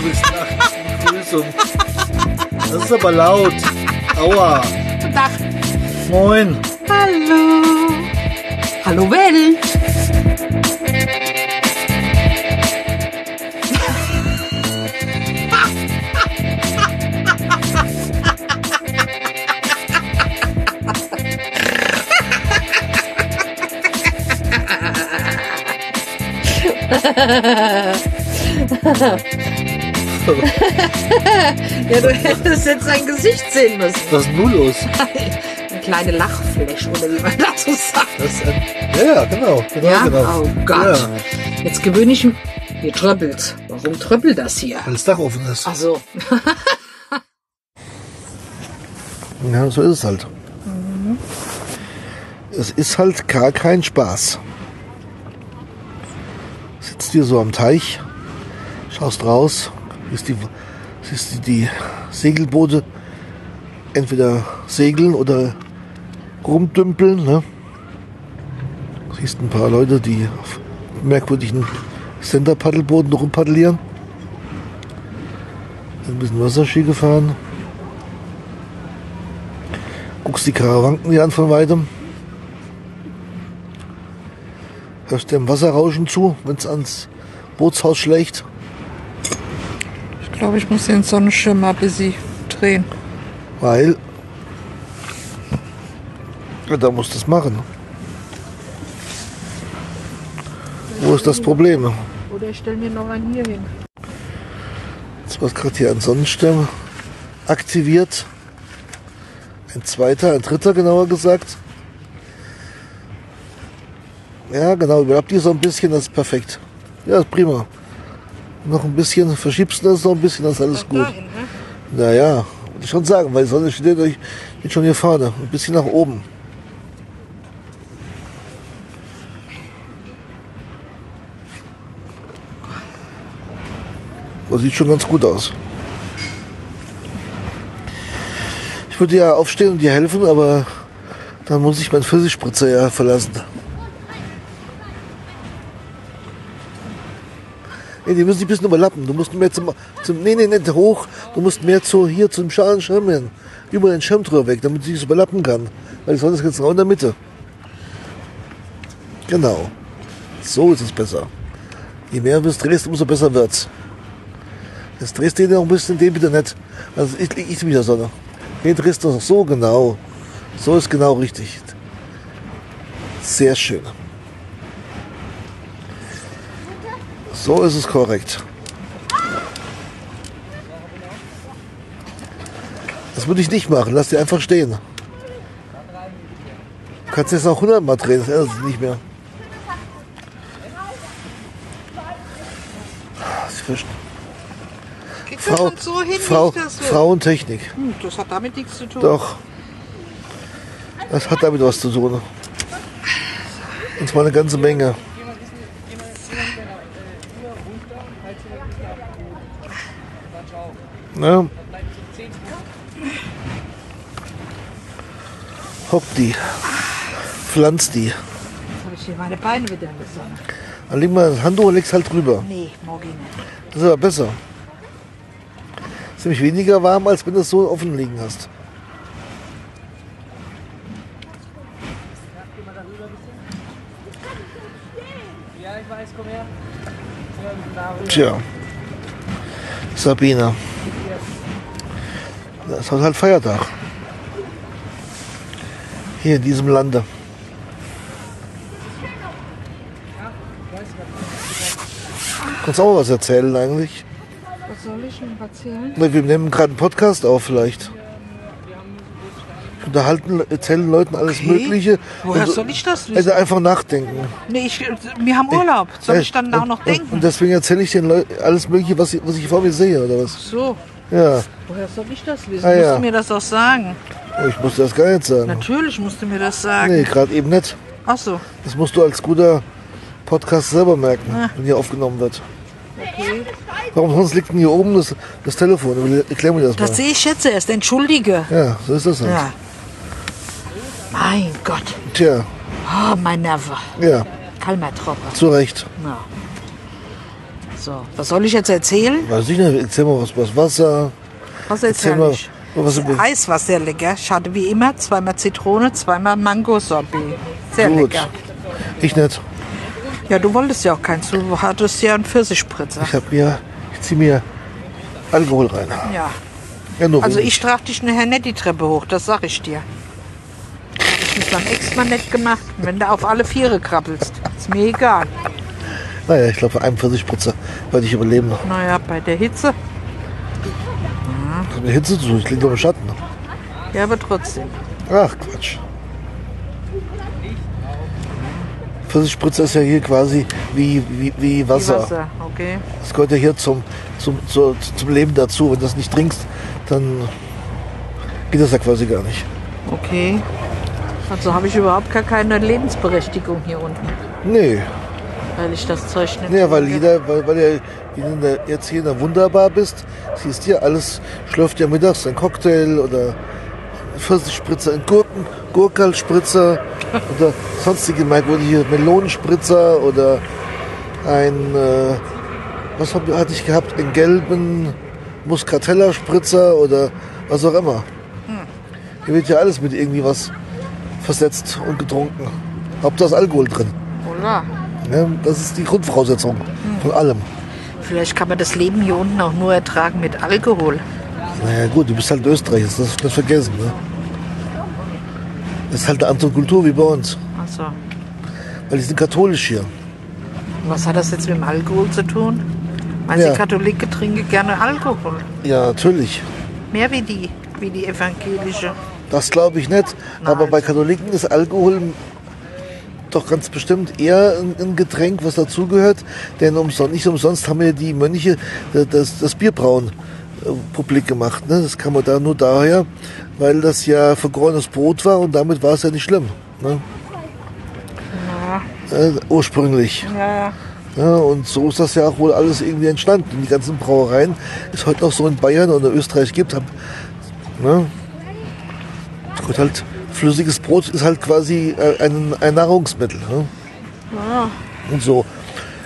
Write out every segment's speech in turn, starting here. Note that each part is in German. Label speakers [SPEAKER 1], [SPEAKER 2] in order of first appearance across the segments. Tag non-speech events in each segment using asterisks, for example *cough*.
[SPEAKER 1] du bist nach Begrüßung. Das ist aber laut. Aua.
[SPEAKER 2] Guten Tag.
[SPEAKER 1] Moin.
[SPEAKER 2] Hallo. Hallo *laughs* *laughs* Ja, du hättest jetzt sein Gesicht sehen müssen.
[SPEAKER 1] Was ist denn los?
[SPEAKER 2] Eine kleine Lachfläche, oder wie man dazu sagt.
[SPEAKER 1] Das ein, ja, ja, genau. genau,
[SPEAKER 2] Ja?
[SPEAKER 1] genau.
[SPEAKER 2] Oh Gott.
[SPEAKER 1] Ja,
[SPEAKER 2] Jetzt gewöhne ich mich. Hier tröppelt. Warum tröppelt das hier?
[SPEAKER 1] weil das Dach offen ist.
[SPEAKER 2] Ach so. *laughs*
[SPEAKER 1] Ja, so ist es halt. Es ist halt gar kein Spaß. Sitzt hier so am Teich, schaust raus, siehst die, siehst die, Segelboote entweder segeln oder rumdümpeln. Ne? Siehst ein paar Leute, die auf merkwürdigen Center-Paddelbooten rumpaddelieren. Ein bisschen Wasserski gefahren. Guckst die Karawanken dir an von weitem. Hörst dem Wasserrauschen zu, wenn es ans Bootshaus schlägt.
[SPEAKER 2] Ich glaube, ich muss den Sonnenschirm mal ein bisschen drehen.
[SPEAKER 1] Weil. Ja, da musst du es machen. Wo ist das Problem?
[SPEAKER 2] Oder ich stelle mir noch einen hier hin.
[SPEAKER 1] Jetzt wird gerade hier ein Sonnenschirm aktiviert. Ein zweiter, ein dritter genauer gesagt. Ja, genau, überlappt die so ein bisschen, das ist perfekt. Ja, ist prima. Noch ein bisschen, verschiebst du das noch ein bisschen, das ist alles gut.
[SPEAKER 2] Dahin, ne?
[SPEAKER 1] Naja, würde ich schon sagen, weil die Sonne steht euch jetzt schon hier vorne, ein bisschen nach oben. Das sieht schon ganz gut aus. Ich würde ja aufstehen und dir helfen, aber dann muss ich meinen Pfirsichspritzer ja verlassen. Nee, die müssen sich ein bisschen überlappen. Du musst mehr zum, zum nee, nee, nicht hoch. Du musst mehr zu, hier zum schalen hin. Über den Schirm drüber weg, damit sie sich überlappen kann. Weil Sonne ist jetzt genau in der Mitte. Genau. So ist es besser. Je mehr du es drehst, umso besser wird's. Jetzt drehst du den noch ein bisschen, den bitte nicht. Also ich liege ich mit der Sonne. Den drehst du noch so genau. So ist genau richtig. Sehr schön. So ist es korrekt. Das würde ich nicht machen. Lass die einfach stehen. Du kannst jetzt auch 100 Mal drehen, das ändert sich nicht mehr. Sie fischen. Frau,
[SPEAKER 2] so hin,
[SPEAKER 1] Frau? Frauentechnik.
[SPEAKER 2] Hm, das hat damit nichts zu tun.
[SPEAKER 1] Doch. Das hat damit was zu tun. Und zwar eine ganze Menge. Ja. Hock die. Pflanz die.
[SPEAKER 2] Jetzt habe ich hier meine Beine wieder in der Sonne.
[SPEAKER 1] Dann leg mal das Handtuch und leg's halt drüber.
[SPEAKER 2] Nee, morgen nicht.
[SPEAKER 1] Das ist aber besser. Ist nämlich weniger warm, als wenn du es so offen liegen hast. Tja. Sabine. Das ist halt Feiertag. Hier in diesem Lande. Kannst auch mal was erzählen eigentlich?
[SPEAKER 2] Was soll ich denn erzählen?
[SPEAKER 1] Ne, Wir nehmen gerade einen Podcast auf vielleicht. Wir Unterhalten, erzählen Leuten alles
[SPEAKER 2] Okay.
[SPEAKER 1] Mögliche.
[SPEAKER 2] Woher
[SPEAKER 1] Und-
[SPEAKER 2] soll ich das wissen?
[SPEAKER 1] Also einfach nachdenken.
[SPEAKER 2] Nee, ich, wir haben Urlaub. Soll ich dann auch noch
[SPEAKER 1] Und,
[SPEAKER 2] denken?
[SPEAKER 1] und deswegen erzähle ich den Leuten alles Mögliche, was ich, was ich vor mir sehe, oder was?
[SPEAKER 2] so,
[SPEAKER 1] Ja,
[SPEAKER 2] woher soll ich das wissen?
[SPEAKER 1] Ah,
[SPEAKER 2] musst
[SPEAKER 1] ja.
[SPEAKER 2] du mir das auch sagen?
[SPEAKER 1] ich muss das gar nicht sagen.
[SPEAKER 2] Natürlich musst du mir das sagen.
[SPEAKER 1] Nee, gerade eben nicht.
[SPEAKER 2] Ach so.
[SPEAKER 1] Das musst du als guter Podcast selber merken,
[SPEAKER 2] Ah.
[SPEAKER 1] wenn hier aufgenommen wird. Warum sonst liegt denn hier oben das, das Telefon? Erklär mir das mal.
[SPEAKER 2] Das sehe ich jetzt erst. Entschuldige.
[SPEAKER 1] ja, so ist das halt.
[SPEAKER 2] Ja. Mein Gott.
[SPEAKER 1] Tja,
[SPEAKER 2] Oh, mein Neffe.
[SPEAKER 1] ja,
[SPEAKER 2] Kalmer Tropper.
[SPEAKER 1] zu Recht.
[SPEAKER 2] Ja. So, was soll ich jetzt erzählen?
[SPEAKER 1] Weiß ich nicht, erzähl mal was, was Wasser.
[SPEAKER 2] Was ist
[SPEAKER 1] Erzähl mal,
[SPEAKER 2] herrlich?
[SPEAKER 1] was
[SPEAKER 2] Das
[SPEAKER 1] über-
[SPEAKER 2] Eis war sehr lecker. Ich hatte wie immer zweimal Zitrone, zweimal Mango-Sorbet. Sehr
[SPEAKER 1] Gut.
[SPEAKER 2] lecker.
[SPEAKER 1] Ich nicht.
[SPEAKER 2] Ja, du wolltest ja auch keins. Du hattest ja einen Pfirsichspritzer.
[SPEAKER 1] Ich hab mir, ich zieh mir Alkohol rein.
[SPEAKER 2] Ja.
[SPEAKER 1] Ja, nur
[SPEAKER 2] Also ich trage dich nachher nicht die Treppe hoch, das sag ich dir. Hab ich mit beim Ex mal nicht gemacht. Wenn du auf alle Viere krabbelst, ist mir egal.
[SPEAKER 1] Naja, ich glaube, für einen Pfirsichspritzer werde ich überleben.
[SPEAKER 2] Naja, bei der Hitze.
[SPEAKER 1] Das hat mit Hitze zu tun, ich liege doch im Schatten.
[SPEAKER 2] Ja, aber trotzdem.
[SPEAKER 1] Ach, Quatsch. Pfirsichspritzer ist ja hier quasi wie, wie, wie
[SPEAKER 2] Wie
[SPEAKER 1] Wasser.
[SPEAKER 2] Wasser, okay.
[SPEAKER 1] Das gehört ja hier zum, zum, zur, zum Leben dazu. Wenn du das nicht trinkst, dann geht das ja quasi gar nicht.
[SPEAKER 2] Okay. Also habe ich überhaupt gar keine Lebensberechtigung hier unten,
[SPEAKER 1] Nee,
[SPEAKER 2] weil ich das Zeug nicht
[SPEAKER 1] nee weil jeder, weil, weil ja in der, jetzt hier in der Wunderbar bist, siehst du ja alles, schlürft ja mittags ein Cocktail oder Pfirsichspritzer, ein Gurken, Gurkalspritzer *laughs* oder sonstige merkwürdige Melonenspritzer oder ein, äh, was hab, hatte ich gehabt, einen gelben Muscatella-Spritzer oder was auch immer. Hier wird ja alles mit irgendwie was versetzt und getrunken. Hauptsache ist Alkohol drin.
[SPEAKER 2] Oder?
[SPEAKER 1] Ja, das ist die Grundvoraussetzung von allem.
[SPEAKER 2] Vielleicht kann man das Leben hier unten auch nur ertragen mit Alkohol.
[SPEAKER 1] Naja gut, du bist halt Österreich, das nicht vergessen. Ne? Das ist halt eine andere Kultur wie bei uns.
[SPEAKER 2] Also,
[SPEAKER 1] Weil die sind katholisch hier.
[SPEAKER 2] was hat das jetzt mit dem Alkohol zu tun? Weil
[SPEAKER 1] Ja.
[SPEAKER 2] die Katholiken trinken gerne Alkohol.
[SPEAKER 1] Ja, natürlich.
[SPEAKER 2] Mehr wie die, wie die evangelische.
[SPEAKER 1] Das glaube ich nicht. Aber bei Katholiken ist Alkohol doch ganz bestimmt eher ein, ein Getränk, was dazugehört. Denn umsonst, nicht umsonst haben ja die Mönche das, das Bierbrauen äh, publik gemacht. Ne? Das kam man da nur daher, weil das ja vergorenes Brot war und damit war es ja nicht schlimm. Ne? Äh, ursprünglich.
[SPEAKER 2] Ja, ja.
[SPEAKER 1] Ja, und so ist das ja auch wohl alles irgendwie entstanden. Und die ganzen Brauereien, die es heute noch so in Bayern oder Österreich gibt, haben, ne? Gut, halt, flüssiges Brot ist halt quasi äh, ein, ein Nahrungsmittel. Ne? Und so,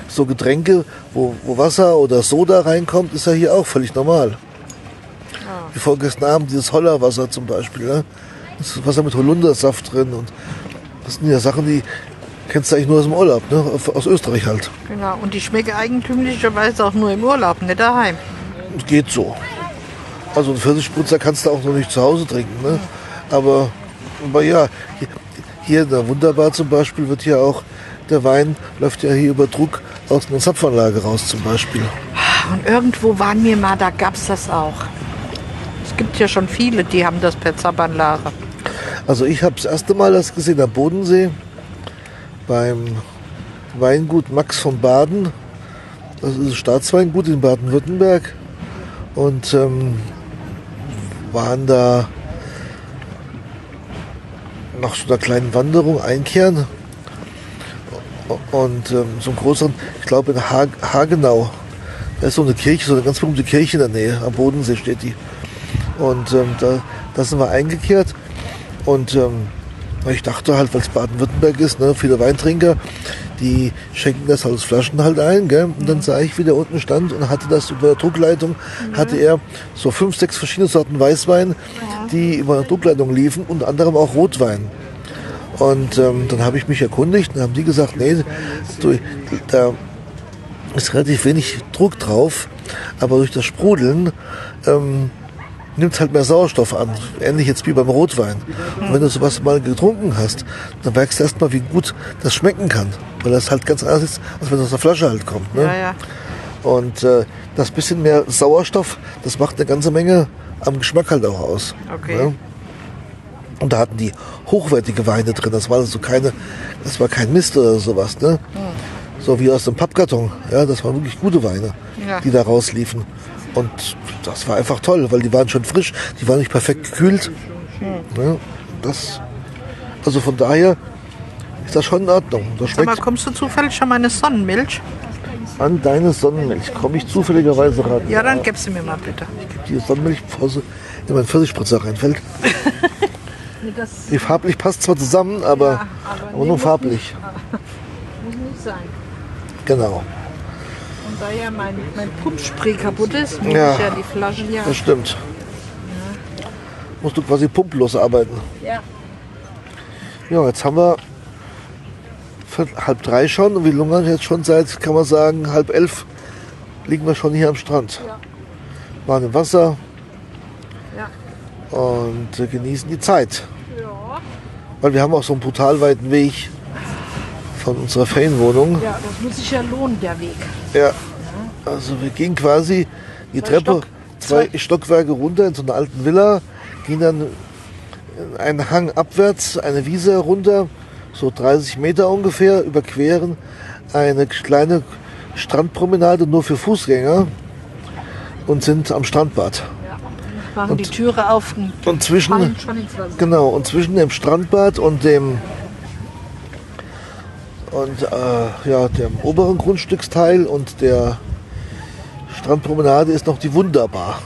[SPEAKER 1] so Getränke, wo, wo Wasser oder Soda reinkommt, ist ja hier auch völlig normal. Wie vorgestern Abend dieses Hollerwasser zum Beispiel. Ne? Das ist Wasser mit Holundersaft drin. Und das sind ja Sachen, die kennst du eigentlich nur aus dem Urlaub, ne? aus Österreich halt.
[SPEAKER 2] Genau. Und die schmecken eigentümlicherweise auch nur im Urlaub, nicht daheim.
[SPEAKER 1] Geht so. Also einen Pfirsichspritzer kannst du auch noch nicht zu Hause trinken. Ne? Aber, aber ja, hier, hier in der Wunderbar zum Beispiel wird hier auch, der Wein läuft ja hier über Druck aus einer Zapfanlage raus zum Beispiel.
[SPEAKER 2] Und irgendwo waren wir mal, da gab es das auch. Es gibt ja schon viele, die haben das per Zapfanlage.
[SPEAKER 1] Also ich habe das erste Mal das gesehen am Bodensee beim Weingut Max von Baden. Das ist ein Staatsweingut in Baden-Württemberg. Und ähm, waren da nach so einer kleinen Wanderung einkehren. Und ähm, so einen größeren, ich glaube in ha Hagenau, da ist so eine Kirche, so eine ganz berühmte Kirche in der Nähe, am Bodensee steht die. Und ähm, da, da sind wir eingekehrt. Und ähm, ich dachte halt, weil es Baden-Württemberg ist, ne, viele Weintrinker, die schenken das aus Flaschen halt ein. Gell? Und dann sah ich, wie der unten stand und hatte das über der Druckleitung, hatte er so fünf, sechs verschiedene Sorten Weißwein, die über der Druckleitung liefen, unter anderem auch Rotwein. Und ähm, dann habe ich mich erkundigt und haben die gesagt, nee, du, da ist relativ wenig Druck drauf, aber durch das Sprudeln ähm, nimmt halt mehr Sauerstoff an. Ähnlich jetzt wie beim Rotwein. Und wenn du sowas mal getrunken hast, dann merkst du erstmal, wie gut das schmecken kann. Weil das halt ganz anders ist, als wenn es aus der Flasche halt kommt. Ne?
[SPEAKER 2] Ja, ja.
[SPEAKER 1] Und äh, das bisschen mehr Sauerstoff, das macht eine ganze Menge am Geschmack halt auch aus.
[SPEAKER 2] Okay.
[SPEAKER 1] Ne? Und da hatten die hochwertige Weine drin. Das war also keine, das war kein Mist oder sowas, ne? So wie aus dem Pappkarton. Ja, das waren wirklich gute Weine,
[SPEAKER 2] Ja.
[SPEAKER 1] die da rausliefen. Und das war einfach toll, weil die waren schon frisch, die waren nicht perfekt gekühlt. Ne? Das, also von daher ist das schon in Ordnung. Das
[SPEAKER 2] Sag mal,
[SPEAKER 1] schmeckt
[SPEAKER 2] kommst du zufällig schon meine Sonnenmilch?
[SPEAKER 1] an deine Sonnenmilch. Komme ich zufälligerweise ran.
[SPEAKER 2] Ja, dann gib sie mir mal bitte.
[SPEAKER 1] Die Sonnenmilch, bevor sie in meinen Pfirsichspritzer reinfällt. *laughs* Die farblich passt zwar zusammen, aber, aber, nur farblich. *laughs*
[SPEAKER 2] Muss nicht sein.
[SPEAKER 1] Genau.
[SPEAKER 2] Und da ja mein, mein Pumpspray kaputt ist, muss
[SPEAKER 1] Ja.
[SPEAKER 2] ich ja die Flaschen ja.
[SPEAKER 1] Das stimmt. Musst du quasi pumplos arbeiten.
[SPEAKER 2] ja.
[SPEAKER 1] Ja, jetzt haben wir halb drei schon und wie lange jetzt schon seit, kann man sagen, halb elf liegen wir schon hier am Strand.
[SPEAKER 2] Ja.
[SPEAKER 1] Waren im Wasser
[SPEAKER 2] Ja.
[SPEAKER 1] Und äh, genießen die Zeit.
[SPEAKER 2] Ja.
[SPEAKER 1] Weil wir haben auch so einen brutal weiten Weg von unserer Ferienwohnung.
[SPEAKER 2] ja, das muss sich ja lohnen, der Weg.
[SPEAKER 1] Ja. Also wir gingen quasi die
[SPEAKER 2] Zwei
[SPEAKER 1] Treppe,
[SPEAKER 2] Stock-
[SPEAKER 1] zwei
[SPEAKER 2] zwei-
[SPEAKER 1] Stockwerke runter in so einer alten Villa, gingen dann einen Hang abwärts, eine Wiese herunter, so 30 Meter ungefähr, überqueren eine kleine Strandpromenade nur für Fußgänger und sind am Strandbad.
[SPEAKER 2] Machen die Türe auf und
[SPEAKER 1] Und zwischen. Genau, und zwischen dem Strandbad und dem und äh, ja, dem oberen Grundstücksteil und der Strandpromenade ist noch die Wunderbar.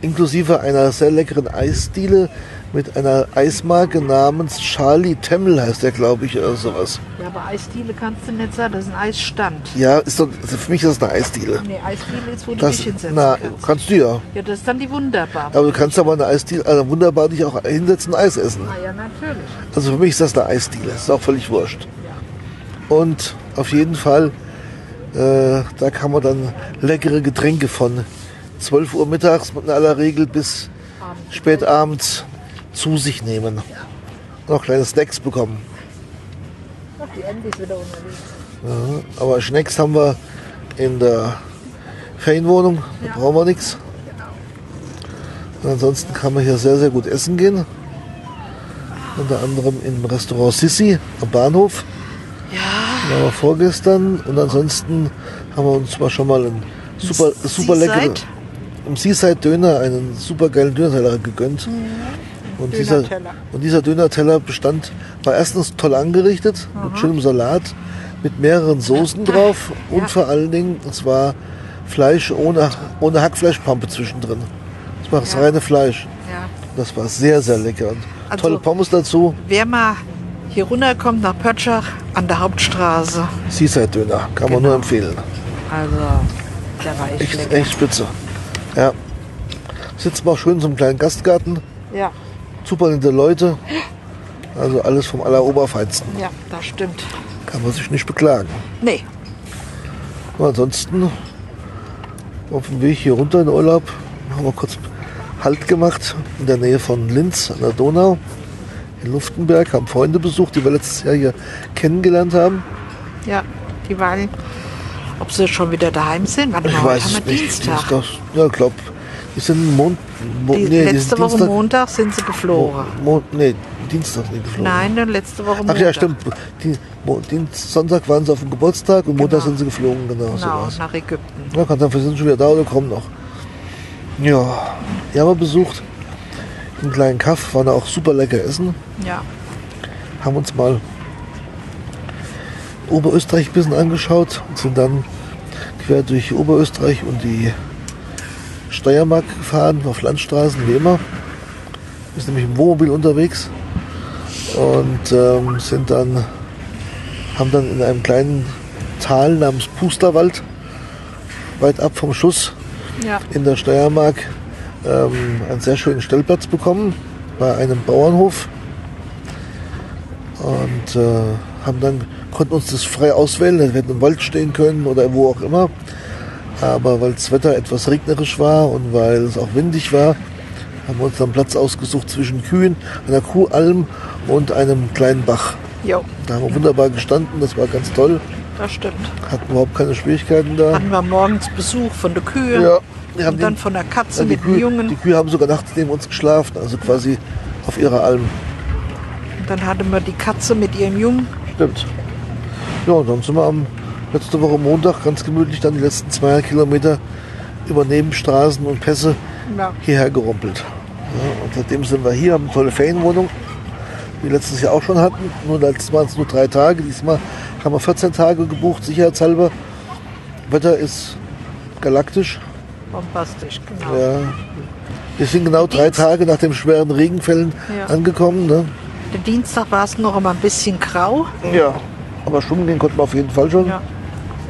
[SPEAKER 1] Inklusive einer sehr leckeren Eisdiele mit einer Eismarke namens Charlie Temmel heißt der, glaube ich, oder sowas.
[SPEAKER 2] Ja, aber Eisdiele kannst du nicht sagen, das ist ein Eisstand.
[SPEAKER 1] Ja, ist doch, also für mich ist das eine Eisdiele.
[SPEAKER 2] Nee, Eisdiele ist, wo du
[SPEAKER 1] Das,
[SPEAKER 2] dich hinsetzen
[SPEAKER 1] na,
[SPEAKER 2] kannst.
[SPEAKER 1] kannst du ja.
[SPEAKER 2] Ja, das ist dann die Wunderbar.
[SPEAKER 1] Aber du kannst aber eine Eisdiele, also wunderbar dich auch hinsetzen und Eis essen.
[SPEAKER 2] Ah ja, natürlich.
[SPEAKER 1] Also für mich ist das eine Eisdiele, ist auch völlig wurscht. Und auf jeden Fall, äh, da kann man dann leckere Getränke von 12 Uhr mittags in aller Regel bis
[SPEAKER 2] Abends.
[SPEAKER 1] spät abends zu sich nehmen. Und auch kleine Snacks bekommen.
[SPEAKER 2] Ach, die Andy ist wieder unterwegs.
[SPEAKER 1] Ja, aber Snacks haben wir in der Ferienwohnung, da
[SPEAKER 2] Ja.
[SPEAKER 1] brauchen wir nichts. Und ansonsten kann man hier sehr, sehr gut essen gehen. Unter anderem im Restaurant Sissi am Bahnhof.
[SPEAKER 2] Ja,
[SPEAKER 1] Da wir vorgestern und ansonsten haben wir uns mal schon mal einen super, super leckeren im Seaside Döner einen super geilen Dönerteller gegönnt. Und dieser,
[SPEAKER 2] Mhm. Dönerteller.
[SPEAKER 1] und dieser Dönerteller bestand, war erstens toll angerichtet, mit schönem Salat, mit mehreren Soßen drauf und
[SPEAKER 2] Ja.
[SPEAKER 1] vor allen Dingen, es war Fleisch ohne, ohne Hackfleischpampe zwischendrin. Es war das
[SPEAKER 2] Ja.
[SPEAKER 1] reine Fleisch.
[SPEAKER 2] ja.
[SPEAKER 1] Das war sehr, sehr lecker. Und
[SPEAKER 2] Also-
[SPEAKER 1] tolle Pommes dazu.
[SPEAKER 2] Wer mal hier runterkommt nach Pötschach an der Hauptstraße,
[SPEAKER 1] Seaside Döner, kann man
[SPEAKER 2] Genau.
[SPEAKER 1] nur empfehlen.
[SPEAKER 2] also der war echt
[SPEAKER 1] Echt,
[SPEAKER 2] lecker.
[SPEAKER 1] echt spitze. Ja. Sitzen wir auch schön in so einem kleinen Gastgarten.
[SPEAKER 2] Ja,
[SPEAKER 1] Super nette Leute. Also alles vom Alleroberfeinsten.
[SPEAKER 2] ja, das stimmt.
[SPEAKER 1] Kann man sich nicht beklagen.
[SPEAKER 2] Nee,
[SPEAKER 1] Und ansonsten auf dem Weg hier runter in den Urlaub haben wir kurz Halt gemacht in der Nähe von Linz an der Donau. In Luftenberg haben Freunde besucht, die wir letztes Jahr hier kennengelernt haben.
[SPEAKER 2] ja, die waren, ob sie schon wieder daheim sind. Mal,
[SPEAKER 1] Ich weiß
[SPEAKER 2] haben wir
[SPEAKER 1] nicht.
[SPEAKER 2] Dienstag.
[SPEAKER 1] Dienstag. Ja, ich glaube, die sind Mond, Mo,
[SPEAKER 2] Die,
[SPEAKER 1] nee,
[SPEAKER 2] letzte Woche
[SPEAKER 1] Dienstag,
[SPEAKER 2] Montag sind sie geflogen.
[SPEAKER 1] Mo, nee, Dienstag sind geflogen.
[SPEAKER 2] Nein, dann letzte Woche
[SPEAKER 1] Ach
[SPEAKER 2] Montag.
[SPEAKER 1] ja, stimmt. Die, Mo, Dienst, Sonntag waren sie auf dem Geburtstag und Montag
[SPEAKER 2] Genau.
[SPEAKER 1] sind sie geflogen, genau, so
[SPEAKER 2] Genau,
[SPEAKER 1] war's.
[SPEAKER 2] nach Ägypten.
[SPEAKER 1] Ja, kann sein, wir sind schon wieder da oder kommen noch. Ja, die haben wir besucht. Einen kleinen Kaff, waren auch super lecker essen.
[SPEAKER 2] Ja,
[SPEAKER 1] Haben uns mal Oberösterreich ein bisschen angeschaut und sind dann quer durch Oberösterreich und die Steiermark gefahren, auf Landstraßen, wie immer. Wir sind nämlich im Wohnmobil unterwegs und ähm, sind dann, haben dann in einem kleinen Tal namens Pusterwald, weit ab vom Schuss,
[SPEAKER 2] ja,
[SPEAKER 1] in der Steiermark ähm, einen sehr schönen Stellplatz bekommen bei einem Bauernhof und äh, haben dann konnten uns das frei auswählen. Wir hätten im Wald stehen können oder wo auch immer. Aber weil das Wetter etwas regnerisch war und weil es auch windig war, haben wir uns dann Platz ausgesucht zwischen Kühen, einer Kuhalm und einem kleinen Bach.
[SPEAKER 2] jo,
[SPEAKER 1] Da haben wir wunderbar gestanden, das war ganz toll.
[SPEAKER 2] das stimmt.
[SPEAKER 1] Hatten überhaupt keine Schwierigkeiten da.
[SPEAKER 2] Hatten wir morgens Besuch von der Kühe
[SPEAKER 1] Ja, die haben
[SPEAKER 2] und dann
[SPEAKER 1] den-
[SPEAKER 2] von der Katze
[SPEAKER 1] Ja,
[SPEAKER 2] mit
[SPEAKER 1] Kühe,
[SPEAKER 2] Jungen.
[SPEAKER 1] die Kühe haben sogar nachts neben uns geschlafen, also quasi auf ihrer Alm.
[SPEAKER 2] Und dann hatten wir die Katze mit ihrem Jungen.
[SPEAKER 1] Stimmt. Ja, und dann sind wir am letzte Woche Montag ganz gemütlich dann die letzten 200 Kilometer über Nebenstraßen und Pässe
[SPEAKER 2] Ja,
[SPEAKER 1] hierher gerumpelt. Ja, und seitdem sind wir hier, haben eine tolle Ferienwohnung, die wir letztes Jahr auch schon hatten. Nur letztes Mal waren es nur drei Tage, diesmal haben wir 14 Tage gebucht, sicherheitshalber. Wetter ist galaktisch.
[SPEAKER 2] bombastisch, genau.
[SPEAKER 1] Ja. Wir sind genau drei Tage nach den schweren Regenfällen
[SPEAKER 2] Ja.
[SPEAKER 1] angekommen. Ne?
[SPEAKER 2] Der Dienstag war es noch immer ein bisschen grau.
[SPEAKER 1] Ja. Aber schwimmen gehen konnten wir auf jeden Fall schon.
[SPEAKER 2] Ja.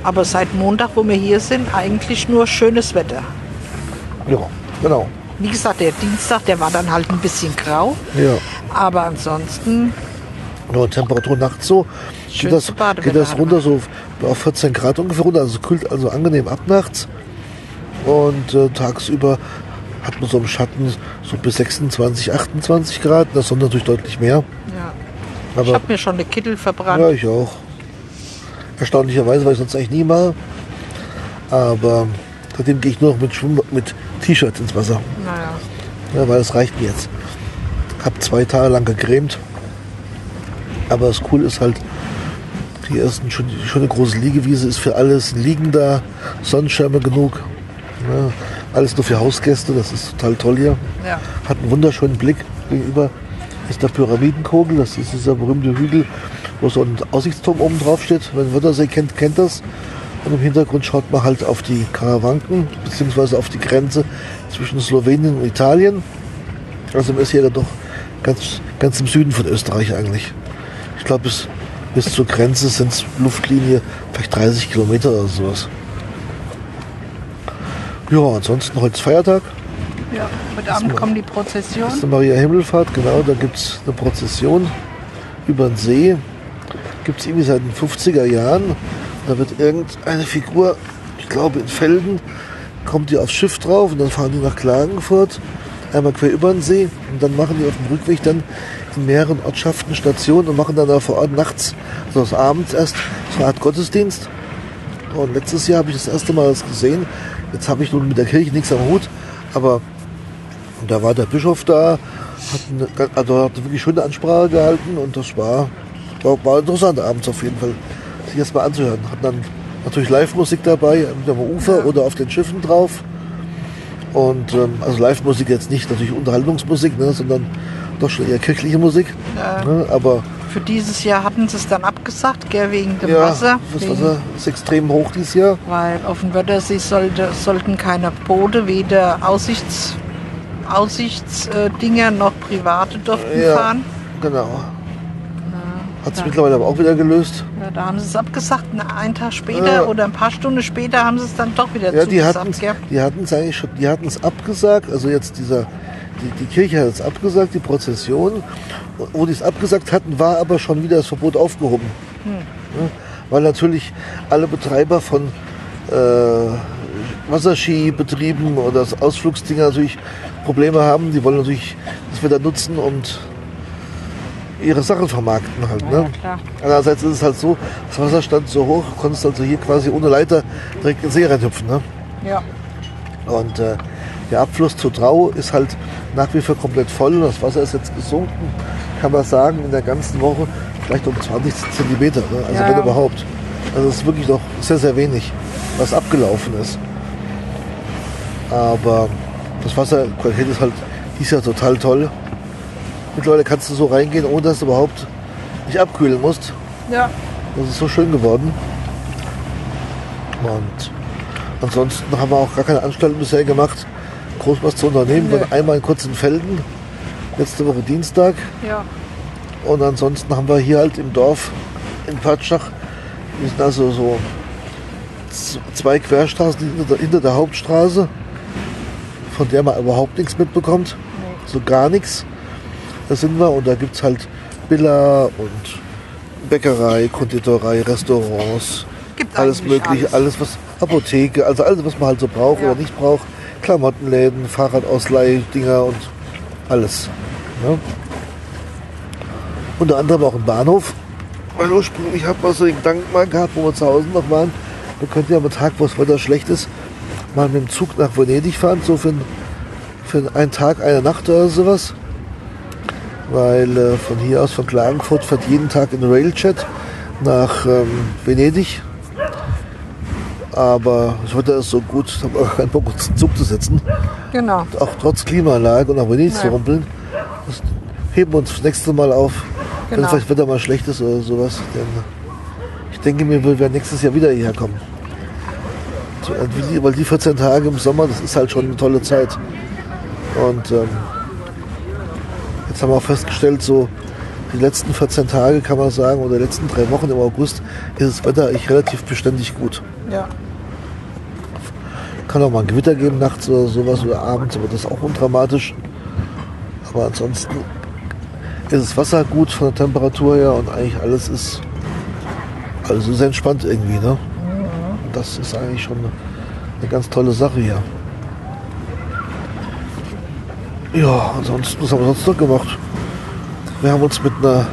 [SPEAKER 2] Aber seit Montag, wo wir hier sind, eigentlich nur schönes Wetter.
[SPEAKER 1] Ja, genau.
[SPEAKER 2] Wie gesagt, der Dienstag, der war dann halt ein bisschen grau.
[SPEAKER 1] Ja.
[SPEAKER 2] Aber ansonsten,
[SPEAKER 1] Nur Temperatur nachts so. Geht das, geht das runter so auf 14 Grad ungefähr runter. Also kühlt also angenehm ab nachts. Und äh, tagsüber hat man so im Schatten so bis 26, 28 Grad. Das Sonne natürlich deutlich mehr.
[SPEAKER 2] ja. Ich
[SPEAKER 1] Aber
[SPEAKER 2] habe mir schon eine Kittel verbrannt.
[SPEAKER 1] ja, ich auch. Erstaunlicherweise, weil ich sonst eigentlich nie mache. Aber seitdem gehe ich nur noch mit, Schwimm mit T-Shirt ins Wasser.
[SPEAKER 2] Naja.
[SPEAKER 1] Ja, weil das reicht mir jetzt. Hab zwei Tage lang gegrämt. Aber das Cool ist halt, hier ist eine schöne, schöne große Liegewiese, ist für alles Liegen da, Sonnenschirme genug. Ja, alles nur für Hausgäste, das ist total toll hier.
[SPEAKER 2] Ja.
[SPEAKER 1] Hat einen wunderschönen Blick gegenüber. Ist der Pyramidenkogel, das ist dieser berühmte Hügel, wo so ein Aussichtsturm oben drauf steht. Wenn Wörthersee kennt, kennt das. Und im Hintergrund schaut man halt auf die Karawanken, beziehungsweise auf die Grenze zwischen Slowenien und Italien. Also man ist hier doch ganz, ganz im Süden von Österreich eigentlich. Ich glaube, bis, bis zur Grenze sind es Luftlinie vielleicht 30 Kilometer oder sowas. Ja, ansonsten heute ist Feiertag.
[SPEAKER 2] Ja. Heute Abend kommt die Prozession.
[SPEAKER 1] Das ist eine Maria Himmelfahrt, genau, da gibt es eine Prozession über den See. Gibt es irgendwie seit den 50er Jahren. Da wird irgendeine Figur, ich glaube in Felden, kommt die aufs Schiff drauf und dann fahren die nach Klagenfurt, einmal quer über den See und dann machen die auf dem Rückweg dann in mehreren Ortschaften Stationen und machen dann da vor Ort nachts, also das abends erst, so eine Art Gottesdienst. Und letztes Jahr habe ich das erste Mal das gesehen. Jetzt habe ich nun mit der Kirche nichts am Hut, aber und da war der Bischof da, hat eine, also hat wirklich schöne Ansprache gehalten und das war, war, war interessant abends auf jeden Fall, sich das mal anzuhören. Hatten dann natürlich Live-Musik dabei, entweder am Ufer oder auf den Schiffen drauf. Und ähm, also Live-Musik jetzt nicht natürlich Unterhaltungsmusik, ne, sondern doch schon eher kirchliche Musik.
[SPEAKER 2] Ja.
[SPEAKER 1] Ne, aber
[SPEAKER 2] Für dieses Jahr hatten sie es dann abgesagt, gell, wegen dem
[SPEAKER 1] ja,
[SPEAKER 2] Wasser.
[SPEAKER 1] das Wasser ist extrem hoch dieses Jahr.
[SPEAKER 2] weil auf dem Wörthersee sollte, sollten keine Boote, weder Aussichts, Aussichtsdinger noch private durften
[SPEAKER 1] Ja.
[SPEAKER 2] fahren.
[SPEAKER 1] Genau. Hat sich mittlerweile aber auch wieder gelöst.
[SPEAKER 2] Ja, da haben sie es abgesagt. Einen Tag später oder ein paar Stunden später haben sie es dann doch wieder
[SPEAKER 1] Ja, die
[SPEAKER 2] zugesagt.
[SPEAKER 1] die hatten es eigentlich schon, die hatten es abgesagt. Also jetzt dieser, die, die Kirche hat es abgesagt, die Prozession. Wo die es abgesagt hatten, war aber schon wieder das Verbot aufgehoben. Ja, weil natürlich alle Betreiber von äh, Wasserskibetrieben oder Ausflugsdinger natürlich Probleme haben. Die wollen natürlich das wieder nutzen und ihre Sachen vermarkten halt.
[SPEAKER 2] Ja,
[SPEAKER 1] Ne?
[SPEAKER 2] klar.
[SPEAKER 1] Andererseits ist es halt so, das Wasser stand so hoch, konntest also hier quasi ohne Leiter direkt in den See reinhüpfen. Ne?
[SPEAKER 2] Ja.
[SPEAKER 1] Und äh, der Abfluss zur Trau ist halt nach wie vor komplett voll. Das Wasser ist jetzt gesunken, kann man sagen, in der ganzen Woche vielleicht um 20 Zentimeter. Ne? Also
[SPEAKER 2] Ja,
[SPEAKER 1] wenn
[SPEAKER 2] ja.
[SPEAKER 1] überhaupt. Also es ist wirklich noch sehr, sehr wenig, was abgelaufen ist. Aber das Wasserqualität ist halt dies Jahr total toll. Mittlerweile kannst du so reingehen, ohne dass du überhaupt nicht abkühlen musst.
[SPEAKER 2] Ja.
[SPEAKER 1] Das ist so schön geworden. Und ansonsten haben wir auch gar keine Anstalten bisher gemacht, groß was zu unternehmen. Waren einmal in kurzen Felden, letzte Woche Dienstag.
[SPEAKER 2] Ja.
[SPEAKER 1] Und ansonsten haben wir hier halt im Dorf in Patschach, wir sind also so zwei Querstraßen hinter der, hinter der Hauptstraße, von der man überhaupt nichts mitbekommt. So gar nichts. Da sind wir und da gibt es halt Villa und Bäckerei, Konditorei, Restaurants,
[SPEAKER 2] Gibt
[SPEAKER 1] alles mögliche,
[SPEAKER 2] alles.
[SPEAKER 1] alles. was Apotheke, also alles was man halt so braucht
[SPEAKER 2] Ja.
[SPEAKER 1] oder nicht braucht. Klamottenläden, Fahrradausleihdinger und alles. Ne? Unter anderem auch ein Bahnhof. Weil ursprünglich hat man so den Gedanken mal gehabt, wo wir zu Hause noch waren, wir könnten ja am Tag, wo das Wetter schlecht ist, mal mit dem Zug nach Venedig fahren, so für, für einen Tag, eine Nacht oder sowas. Weil äh, von hier aus, von Klagenfurt, fährt jeden Tag ein Railjet nach ähm, Venedig. Aber das Wetter ist so gut, ich habe auch keinen Bock, uns in den Zug zu setzen.
[SPEAKER 2] Genau.
[SPEAKER 1] Auch trotz Klimaanlage und nach Venedig zu rumpeln. Das heben wir uns das nächste Mal auf, wenn
[SPEAKER 2] Genau.
[SPEAKER 1] vielleicht Wetter mal schlecht ist oder sowas. Denn ich denke mir, wir werden nächstes Jahr wieder hierher kommen. So, äh, wie die- Weil die 14 Tage im Sommer, das ist halt schon eine tolle Zeit. Und ähm, jetzt haben wir auch festgestellt, so die letzten 14 Tage kann man sagen, oder die letzten drei Wochen im August ist das Wetter eigentlich relativ beständig gut.
[SPEAKER 2] Ja.
[SPEAKER 1] Kann auch mal ein Gewitter geben nachts oder sowas oder abends, aber das ist auch undramatisch. Aber ansonsten ist das Wasser gut von der Temperatur her und eigentlich alles ist alles ist entspannt irgendwie, ne? Und das ist eigentlich schon eine, ganz tolle Sache hier. Ja, ansonsten, was haben wir sonst noch gemacht? Wir haben uns mit einer,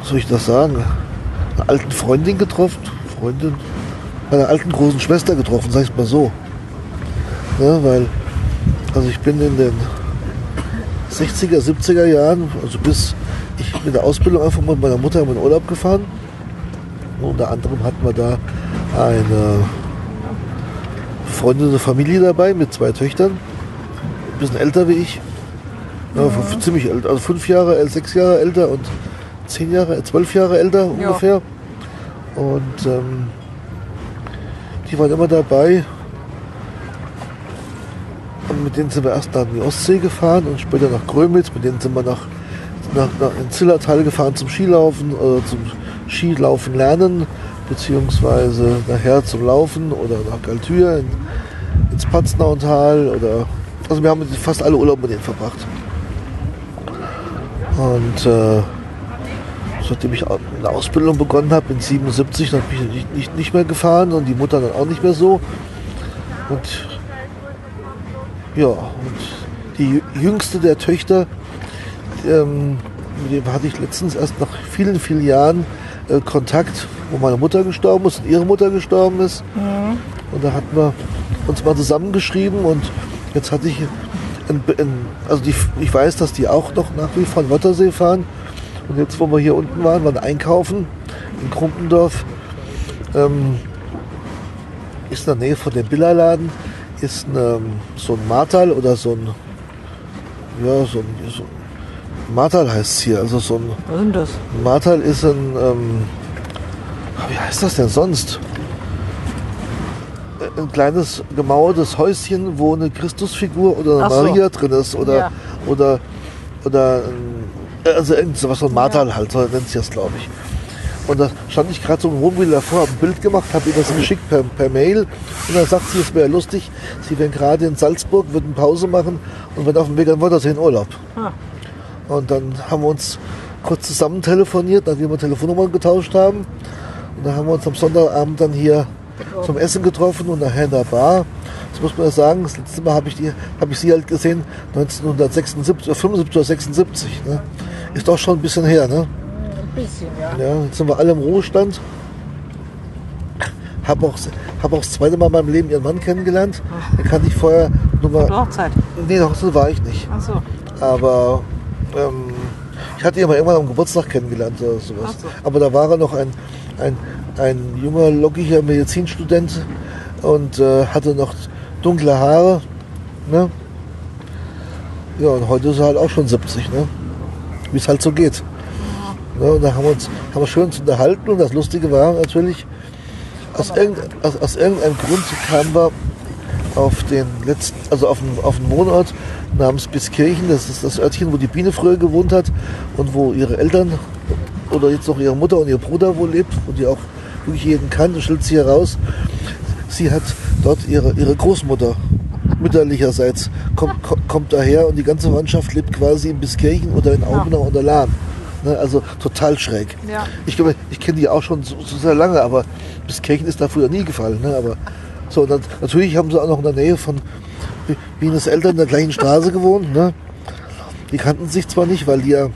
[SPEAKER 1] was soll ich das sagen, einer alten Freundin getroffen. Freundin, meiner alten großen Schwester getroffen, sag ich mal so. Ja, weil, also ich bin in den 60er, 70er Jahren, also bis ich mit der Ausbildung einfach mit meiner Mutter in den Urlaub gefahren. Unter anderem hatten wir da eine Freundin, eine Familie dabei mit zwei Töchtern. Ein bisschen älter wie ich. Ja, f- ziemlich älter, also fünf Jahre, äh, sechs Jahre älter und zehn Jahre, äh, zwölf Jahre älter
[SPEAKER 2] Ja.
[SPEAKER 1] ungefähr. Und ähm, die waren immer dabei. Und mit denen sind wir erst nach die Ostsee gefahren und später nach Grömitz. Mit denen sind wir nach, nach, nach in Zillertal gefahren zum Skilaufen, äh, zum Skilaufen lernen, beziehungsweise nachher zum Laufen oder nach Galtür in, ins Patznautal oder also wir haben fast alle Urlaub mit denen verbracht. Und äh, seitdem ich eine Ausbildung begonnen habe in 77, dann bin ich nicht, nicht, nicht mehr gefahren und die Mutter dann auch nicht mehr so. Und ja, und die jüngste der Töchter, ähm, mit dem hatte ich letztens erst nach vielen, vielen Jahren äh, Kontakt, wo meine Mutter gestorben ist und ihre Mutter gestorben ist. Und da hatten wir uns mal zusammengeschrieben und jetzt hatte ich, ein, ein, also die, ich weiß, dass die auch noch nach wie vor in Wörthersee fahren. Und jetzt, wo wir hier unten waren, waren einkaufen in Krumpendorf, ähm, ist in der Nähe von dem Billerladen, ist ein, ähm, so ein Martal oder so ein, ja, so ein, so ein Martal heißt es hier, also so ein
[SPEAKER 2] Was ist denn das?
[SPEAKER 1] Martal ist ein, ähm, wie heißt das denn sonst? Ein kleines gemauertes Häuschen, wo eine Christusfigur oder eine
[SPEAKER 2] Ach so.
[SPEAKER 1] Maria drin ist oder
[SPEAKER 2] Ja.
[SPEAKER 1] oder oder also irgend so was so ein Martal halt, so nennt sich das glaube ich. Und da stand ich gerade so im Wohnmobil davor, habe ein Bild gemacht, habe ihr das geschickt per, per Mail und dann sagt sie, es wäre lustig, sie wären gerade in Salzburg, würden Pause machen und wenn auf dem Weg an Wörthersee in Urlaub.
[SPEAKER 2] Ah.
[SPEAKER 1] Und dann haben wir uns kurz zusammen telefoniert, nachdem wir Telefonnummern getauscht haben. Und dann haben wir uns am Sonntagabend dann hier zum Essen getroffen und nachher in der Bar. Das muss man ja sagen, das letzte Mal habe ich, die- hab ich sie halt gesehen, 1976 oder 75 oder 76. Ne? Ist doch schon ein bisschen her. Ne?
[SPEAKER 2] Ein bisschen, ja.
[SPEAKER 1] Ja, jetzt sind wir alle im Ruhestand. Habe auch, hab auch das zweite Mal in meinem Leben ihren Mann kennengelernt. Den kannte ich vorher nur mal.
[SPEAKER 2] Hochzeit.
[SPEAKER 1] Nee, so war ich nicht.
[SPEAKER 2] Ach so.
[SPEAKER 1] Aber ähm, ich hatte ihn mal irgendwann am Geburtstag kennengelernt oder sowas.
[SPEAKER 2] So.
[SPEAKER 1] Aber da war er noch ein, ein, ein junger, lockiger Medizinstudent und äh, hatte noch dunkle Haare. Ne? Ja, und heute ist er halt auch schon 70, ne? wie es halt so geht. Ne? Und da haben wir uns haben wir schön unterhalten und das Lustige war natürlich, aus, irgend, aus, aus irgendeinem Grund kamen wir auf den letzten, also auf einen, auf einen Wohnort namens Biskirchen. Das ist das Örtchen, wo die Biene früher gewohnt hat und wo ihre Eltern oder jetzt noch ihre Mutter und ihr Bruder wohl lebt und die auch wirklich jeden kann. Und stellt sie heraus, sie hat dort ihre, ihre Großmutter mütterlicherseits kommt, ko- kommt daher und die ganze Mannschaft lebt quasi in Biskirchen oder in Aubenau oder Lahn. Ne, also total schräg.
[SPEAKER 2] Ja.
[SPEAKER 1] Ich, glaube, ich kenne die auch schon so, so sehr lange, aber Biskirchen ist da früher nie gefallen. Ne? Aber so, und dann, natürlich haben sie auch noch in der Nähe von Bienes Eltern in der gleichen Straße gewohnt. Ne? Die kannten sich zwar nicht, weil die ja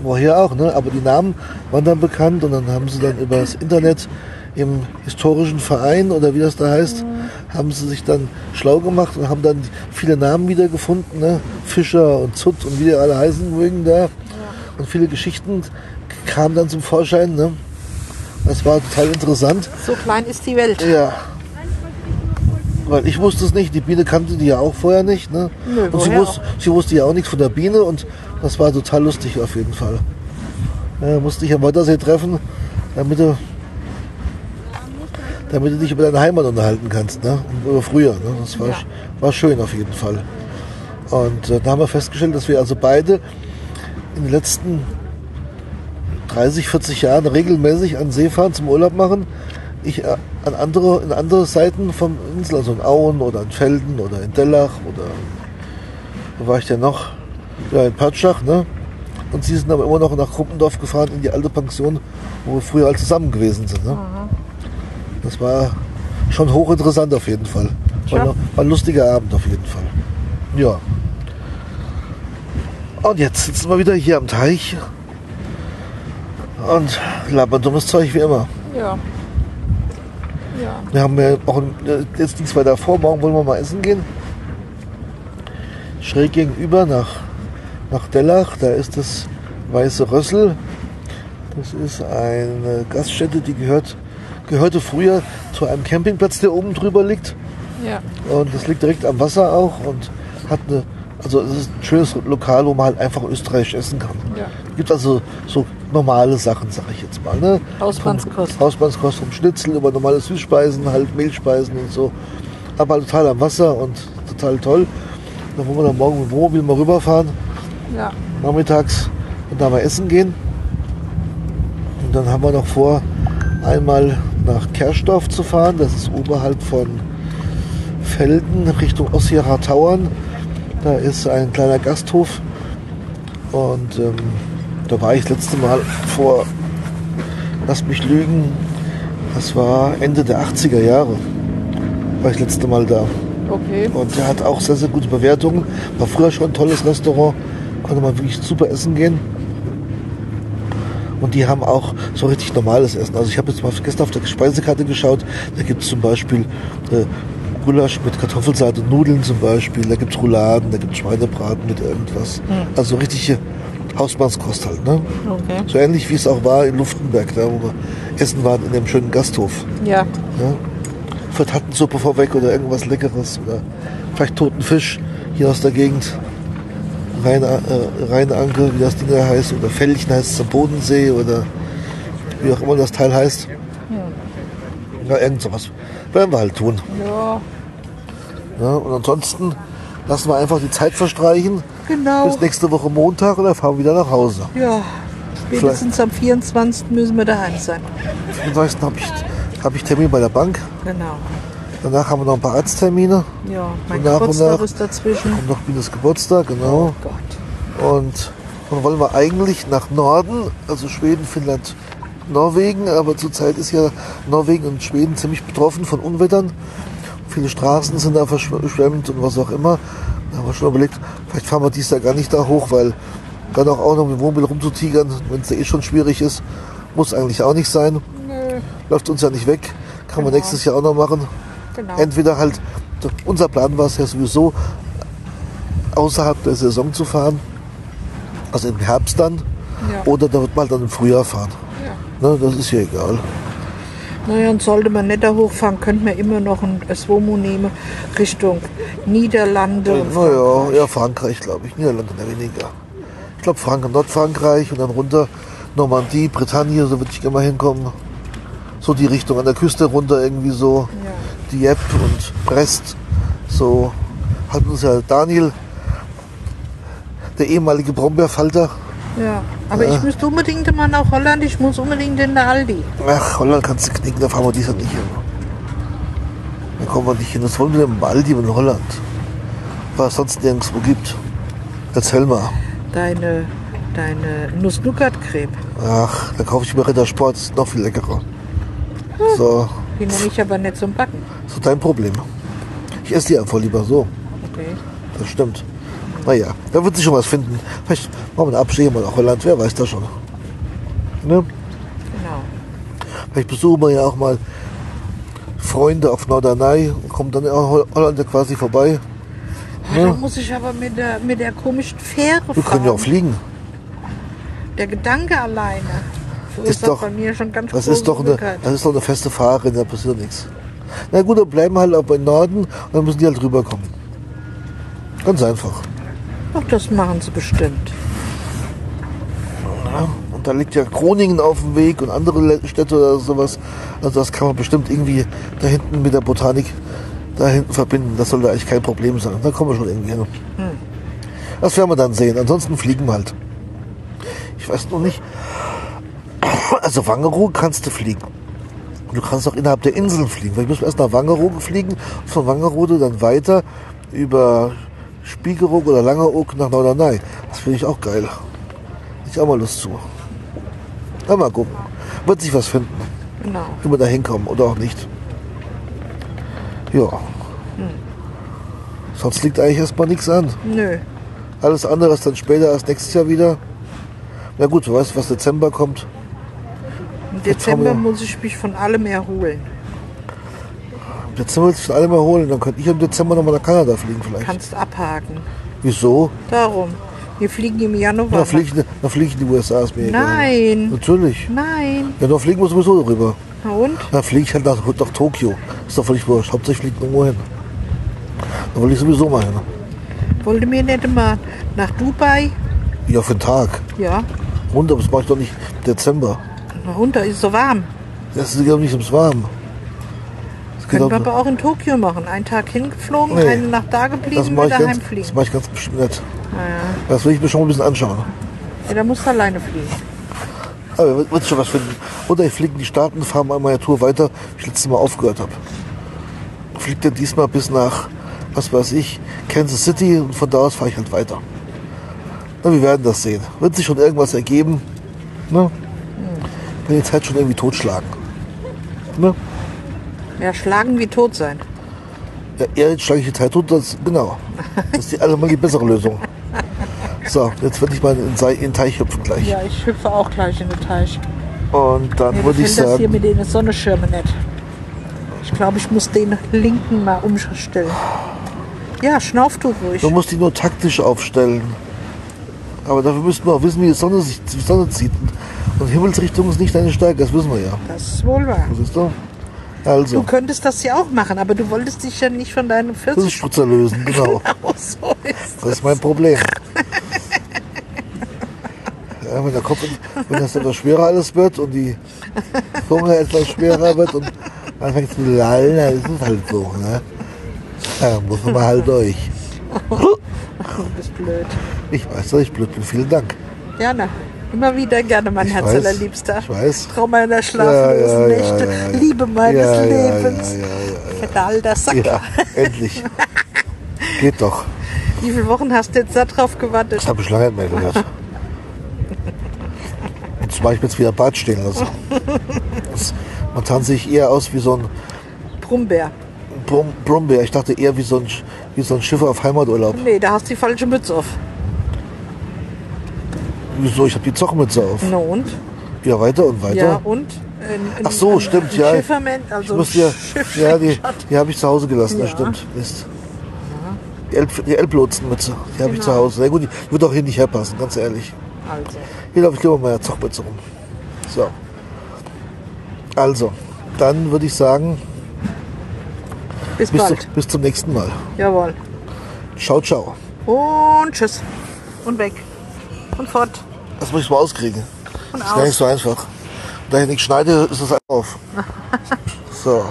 [SPEAKER 1] woher auch, ne? aber die Namen waren dann bekannt und dann haben sie dann über das Internet im historischen Verein oder wie das da heißt, haben sie sich dann schlau gemacht und haben dann viele Namen wiedergefunden, ne? Fischer und Zutt und wie die alle heißen mögen da. Und viele Geschichten kamen dann zum Vorschein. Ne? Das war total interessant.
[SPEAKER 2] So klein ist die Welt.
[SPEAKER 1] Ja. Weil ich wusste es nicht, die Biene kannte die ja auch vorher nicht. Ne?
[SPEAKER 2] Nö,
[SPEAKER 1] und sie wusste, sie wusste ja auch nichts von der Biene und das war total lustig auf jeden Fall. Ja, musste ich am Wörthersee treffen, damit du, damit du dich über deine Heimat unterhalten kannst. Ne? Und Über früher. Ne? Das war,
[SPEAKER 2] Ja.
[SPEAKER 1] war schön auf jeden Fall. Und äh, da haben wir festgestellt, dass wir also beide in den letzten 30, 40 Jahren regelmäßig an See fahren zum Urlaub machen. Ich äh, an andere, in andere Seiten vom Insel, also in Auen oder in Felden oder in Dellach oder wo war ich denn noch? Ja, in Patschach, ne? Und sie sind aber immer noch nach Kruppendorf gefahren in die alte Pension, wo wir früher alle zusammen gewesen sind. Ne? Das war schon hochinteressant auf jeden Fall. War,
[SPEAKER 2] Ja.
[SPEAKER 1] war ein lustiger Abend auf jeden Fall. Ja. Und jetzt sitzen wir wieder hier am Teich und labern dummes Zeug wie immer.
[SPEAKER 2] Ja. Ja.
[SPEAKER 1] Wir haben ja auch äh, jetzt nichts weiter vor. Morgen wollen wir mal essen gehen. Schräg gegenüber nach, nach Dellach. Da ist das Weiße Rössel. Das ist eine Gaststätte, die gehört, gehörte früher zu einem Campingplatz, der oben drüber liegt.
[SPEAKER 2] Ja.
[SPEAKER 1] Und das liegt direkt am Wasser auch und hat eine, also es ist ein schönes Lokal, wo man halt einfach österreichisch essen kann.
[SPEAKER 2] Ja.
[SPEAKER 1] Gibt also so normale Sachen, sag ich jetzt mal. Ne?
[SPEAKER 2] Hausmannskost.
[SPEAKER 1] Vom, Hausmannskost vom Schnitzel über normale Süßspeisen, halt Mehlspeisen und so. Aber total am Wasser und total toll. Da wollen wir dann morgen mit dem Wohnmobil mal rüberfahren,
[SPEAKER 2] Ja.
[SPEAKER 1] nachmittags und da mal essen gehen. Und dann haben wir noch vor, einmal nach Kerstorf zu fahren. Das ist oberhalb von Felden Richtung Ossiacher Tauern. Da ist ein kleiner Gasthof. Und ähm, da war ich das letzte Mal vor, lass mich lügen, das war Ende der 80er Jahre. War ich das letzte Mal da.
[SPEAKER 2] Okay.
[SPEAKER 1] Und der hat auch sehr, sehr gute Bewertungen. War früher schon ein tolles Restaurant. Konnte man wirklich super essen gehen. Und die haben auch so richtig normales Essen. Also ich habe jetzt mal gestern auf der Speisekarte geschaut. Da gibt es zum Beispiel äh, Gulasch mit Kartoffelsalat und Nudeln zum Beispiel. Da gibt es Rouladen, da gibt es Schweinebraten mit irgendwas. Also richtige Hausmannskost halt. Ne?
[SPEAKER 2] Okay.
[SPEAKER 1] So ähnlich wie es auch war in Luftenberg, da wo wir essen waren in dem schönen Gasthof.
[SPEAKER 2] Ja.
[SPEAKER 1] Ja? Vielleicht Hattensuppe vorweg oder irgendwas Leckeres oder vielleicht toten Fisch hier aus der Gegend. Rhein, äh, Rheinanke, wie das Ding da heißt, oder Fellchen heißt es am Bodensee oder wie auch immer das Teil heißt. Ja, irgend sowas. Werden wir halt tun.
[SPEAKER 2] Ja.
[SPEAKER 1] Ja? Und ansonsten lassen wir einfach die Zeit verstreichen
[SPEAKER 2] Genau.
[SPEAKER 1] bis nächste Woche Montag und dann fahren wir wieder nach Hause.
[SPEAKER 2] Ja. Spätestens am 24. müssen wir daheim sein.
[SPEAKER 1] Am 30. habe ich, hab ich Termin bei der Bank.
[SPEAKER 2] Genau.
[SPEAKER 1] Danach haben wir noch ein paar Arzttermine.
[SPEAKER 2] Ja. Mein
[SPEAKER 1] Und nach und
[SPEAKER 2] Geburtstag
[SPEAKER 1] nach
[SPEAKER 2] ist dazwischen.
[SPEAKER 1] Kommt noch Binas Geburtstag, genau.
[SPEAKER 2] Gott.
[SPEAKER 1] Und dann wollen wir eigentlich nach Norden, also Schweden, Finnland, Norwegen. Aber zurzeit ist ja Norwegen und Schweden ziemlich betroffen von Unwettern. Viele Straßen sind da verschwemmt und was auch immer. Da haben wir schon überlegt, vielleicht fahren wir dies Jahr gar nicht da hoch, weil dann auch, auch noch mit dem Wohnmobil rumzutigern, wenn es ja eh schon schwierig ist, muss eigentlich auch nicht sein.
[SPEAKER 2] Nö.
[SPEAKER 1] Läuft uns ja nicht weg. Kann man
[SPEAKER 2] Genau.
[SPEAKER 1] nächstes Jahr auch noch machen.
[SPEAKER 2] Genau.
[SPEAKER 1] Entweder halt, unser Plan war es ja sowieso, außerhalb der Saison zu fahren, also im Herbst dann,
[SPEAKER 2] Ja.
[SPEAKER 1] oder da wird man dann im Frühjahr fahren.
[SPEAKER 2] Ja.
[SPEAKER 1] Ne, das ist ja egal.
[SPEAKER 2] Naja, und sollte man nicht da hochfahren, könnte man immer noch ein Swomo nehmen Richtung Niederlande.
[SPEAKER 1] Naja, ja, Frankreich, glaube ich. Niederlande weniger. Ich glaube Frank Nordfrankreich und dann runter Normandie, Bretagne, so würde ich gerne mal hinkommen. So die Richtung an der Küste runter irgendwie so.
[SPEAKER 2] Ja.
[SPEAKER 1] Dieppe und Brest. So hat uns ja Daniel, der ehemalige Brombeerfalter,
[SPEAKER 2] Ja, aber ich müsste unbedingt mal nach Holland, ich muss unbedingt in der Aldi.
[SPEAKER 1] Ach, Holland kannst du knicken, da fahren wir dieses Jahr nicht hin. Da kommen wir nicht hin. Das wollen wir im Aldi in Holland. Weil es sonst nirgendwo gibt. Erzähl mal.
[SPEAKER 2] Deine, deine Nuss-Nougat-Creme.
[SPEAKER 1] Ach, da kaufe ich mir Rittersport, das ist noch viel leckerer. So,
[SPEAKER 2] Die nehme ich aber nicht zum Backen.
[SPEAKER 1] so dein Problem. Ich esse die einfach lieber so.
[SPEAKER 2] Okay.
[SPEAKER 1] Das stimmt. Naja, da wird sich schon was finden. Vielleicht machen wir eine Abstecher mal nach Holland, wer weiß das schon. Ne?
[SPEAKER 2] Genau.
[SPEAKER 1] Vielleicht besuchen wir ja auch mal Freunde auf Norderney und kommen dann in Holland quasi vorbei.
[SPEAKER 2] Da muss ich aber mit der, mit der komischen Fähre
[SPEAKER 1] Wir können ja auch
[SPEAKER 2] fahren.
[SPEAKER 1] fliegen.
[SPEAKER 2] Der Gedanke alleine
[SPEAKER 1] Ist doch-
[SPEAKER 2] bei mir schon ganz
[SPEAKER 1] Das ist, doch eine, das ist doch eine feste Fahrerin, da passiert nichts. Na gut, dann bleiben wir halt auch im Norden und dann müssen die halt rüberkommen. Ganz einfach.
[SPEAKER 2] Ach, das machen sie bestimmt.
[SPEAKER 1] Ja, und da liegt ja Groningen auf dem Weg und andere Städte oder sowas. Also das kann man bestimmt irgendwie da hinten mit der Botanik da hinten verbinden. Das sollte eigentlich kein Problem sein. Da kommen wir schon irgendwie hin. Das werden wir dann sehen. Ansonsten fliegen wir halt. Ich weiß noch nicht. Also Wangerooge kannst du fliegen. Du kannst auch innerhalb der Inseln fliegen. Weil ich muss erst nach Wangerooge fliegen, von Wangerooge dann weiter über Spiekeroog oder Langeoog nach Norderney. Das finde ich auch geil. Hätte ich auch mal Lust zu. Na, mal gucken. Wird sich was finden,
[SPEAKER 2] Genau.
[SPEAKER 1] wie wir da hinkommen oder auch nicht. Ja. Sonst liegt eigentlich erstmal nichts an.
[SPEAKER 2] Nö.
[SPEAKER 1] Alles andere ist dann später als nächstes Jahr wieder. Na gut, du weißt, was Dezember kommt.
[SPEAKER 2] Im Dezember muss ich mich von allem erholen.
[SPEAKER 1] Dezember will ich alle mal holen. Dann könnte ich im Dezember nochmal nach Kanada fliegen vielleicht.
[SPEAKER 2] Kannst abhaken.
[SPEAKER 1] Wieso?
[SPEAKER 2] Darum. Wir fliegen im Januar.
[SPEAKER 1] Na, fliege ich, dann flieg ich in die USA, ist mir egal.
[SPEAKER 2] Nein.
[SPEAKER 1] Natürlich.
[SPEAKER 2] Nein.
[SPEAKER 1] Ja, dann fliegen wir sowieso darüber.
[SPEAKER 2] Na und?
[SPEAKER 1] Dann fliege ich halt nach, nach Tokio. Ist doch völlig wurscht. Hauptsächlich fliegt irgendwo hin. Da will ich sowieso mal hin.
[SPEAKER 2] Wollte mir nicht mal nach Dubai?
[SPEAKER 1] Ja, für den Tag.
[SPEAKER 2] Ja.
[SPEAKER 1] Runter, das mache ich doch nicht im Dezember.
[SPEAKER 2] Na runter, ist so warm.
[SPEAKER 1] Das geht doch nicht ums Warm. Das
[SPEAKER 2] Können wir aber auch in Tokio machen. Einen Tag hingeflogen,
[SPEAKER 1] Nee.
[SPEAKER 2] eine Nacht da
[SPEAKER 1] das
[SPEAKER 2] geblieben,
[SPEAKER 1] mache
[SPEAKER 2] wieder
[SPEAKER 1] ganz, das
[SPEAKER 2] heimfliegen.
[SPEAKER 1] mach ich ganz bestimmt nicht.
[SPEAKER 2] Naja.
[SPEAKER 1] Das will ich mir schon mal ein bisschen anschauen.
[SPEAKER 2] Ja, da musst du alleine fliegen.
[SPEAKER 1] Aber wird, wird schon was finden. Oder ich fliege in die Staaten, fahre mal meine Tour weiter, wie ich letztes Mal aufgehört habe. Fliegt dann diesmal bis nach, was weiß ich, Kansas City und von da aus fahre ich halt weiter. Na, wir werden das sehen. Wird sich schon irgendwas ergeben. Ne? Wenn die Zeit schon irgendwie totschlagen. Ne?
[SPEAKER 2] Ja, schlagen wie tot sein.
[SPEAKER 1] Ja, eher jetzt schlage ich die Zeit tot, das, genau. Das ist die allemal die bessere Lösung. So, jetzt werde ich mal in den, Sei- in den Teich hüpfen gleich.
[SPEAKER 2] Ja, ich hüpfe auch gleich in den Teich.
[SPEAKER 1] Und dann
[SPEAKER 2] Mir
[SPEAKER 1] würde ich
[SPEAKER 2] gefällt das hier
[SPEAKER 1] sagen,
[SPEAKER 2] mit den Sonnenschirmen nicht. Ich glaube, ich muss den linken mal umstellen. Ja, schnauf du ruhig.
[SPEAKER 1] man muss die nur taktisch aufstellen. Aber dafür müssten wir auch wissen, wie die Sonne, sich, die Sonne zieht. Und Himmelsrichtung ist nicht deine Stärke, das wissen wir ja.
[SPEAKER 2] Das ist wohl wahr.
[SPEAKER 1] Siehst du?
[SPEAKER 2] Du
[SPEAKER 1] Also,
[SPEAKER 2] könntest das ja auch machen, aber du wolltest dich ja nicht von deinem 40
[SPEAKER 1] Pfirsichspritzer lösen, genau.
[SPEAKER 2] Genau, so ist
[SPEAKER 1] Das ist mein Problem. Ja, wenn der Kopf, wenn das etwas schwerer alles wird und die Zunge etwas schwerer wird und anfängt zu lallen, dann ist es halt so. Ne? Ja, muss man halt durch. *laughs*
[SPEAKER 2] Du bist blöd.
[SPEAKER 1] Ich weiß, dass ich blöd bin. Vielen Dank.
[SPEAKER 2] Gerne. Immer wieder gerne, mein
[SPEAKER 1] Ich
[SPEAKER 2] Herz
[SPEAKER 1] weiß,
[SPEAKER 2] allerliebster.
[SPEAKER 1] ich weiß.
[SPEAKER 2] Traum meiner schlaflosen
[SPEAKER 1] Ja, ja,
[SPEAKER 2] Nächte.
[SPEAKER 1] ja.
[SPEAKER 2] Liebe meines Lebens.
[SPEAKER 1] ja,
[SPEAKER 2] Fetter alter Sack.
[SPEAKER 1] Ja, endlich. *laughs* Geht doch.
[SPEAKER 2] Wie viele Wochen hast du jetzt da drauf gewartet?
[SPEAKER 1] Das habe ich lange nicht mehr gehört. Jetzt mache ich mir jetzt wieder Bart stehen lassen. Das, man tanzt sich eher aus wie so ein
[SPEAKER 2] Brummbär.
[SPEAKER 1] Brum, Brummbär. Ich dachte eher wie so ein, wie so ein Schiff auf Heimaturlaub.
[SPEAKER 2] Nee, da hast du die falsche Mütze auf.
[SPEAKER 1] Wieso? Ich habe die Zockmütze auf.
[SPEAKER 2] Na und?
[SPEAKER 1] Ja, weiter und weiter.
[SPEAKER 2] Ja, und? Ein, ein,
[SPEAKER 1] Ach so, stimmt, ja.
[SPEAKER 2] Schifferman,
[SPEAKER 1] Ich
[SPEAKER 2] also
[SPEAKER 1] muss ja, ja, die, die habe ich zu Hause gelassen, das
[SPEAKER 2] Ja.
[SPEAKER 1] stimmt. Mist. Die, Elb, die Elblotsenmütze, die habe ich zu
[SPEAKER 2] Genau.
[SPEAKER 1] Hause. Na gut, die wird auch hier nicht herpassen, ganz ehrlich.
[SPEAKER 2] Also,
[SPEAKER 1] Hier laufe ich lieber mit meiner Zockmütze rum. So. Also, dann würde ich sagen,
[SPEAKER 2] bis
[SPEAKER 1] bis, zu,
[SPEAKER 2] bald.
[SPEAKER 1] bis zum nächsten Mal.
[SPEAKER 2] Jawohl.
[SPEAKER 1] Ciao, ciao.
[SPEAKER 2] Und tschüss. Und weg. Und fort.
[SPEAKER 1] Das muss ich mal auskriegen.
[SPEAKER 2] Und
[SPEAKER 1] Das ist gar nicht so einfach. Da ich nichts schneide, ist es auf. *laughs* So.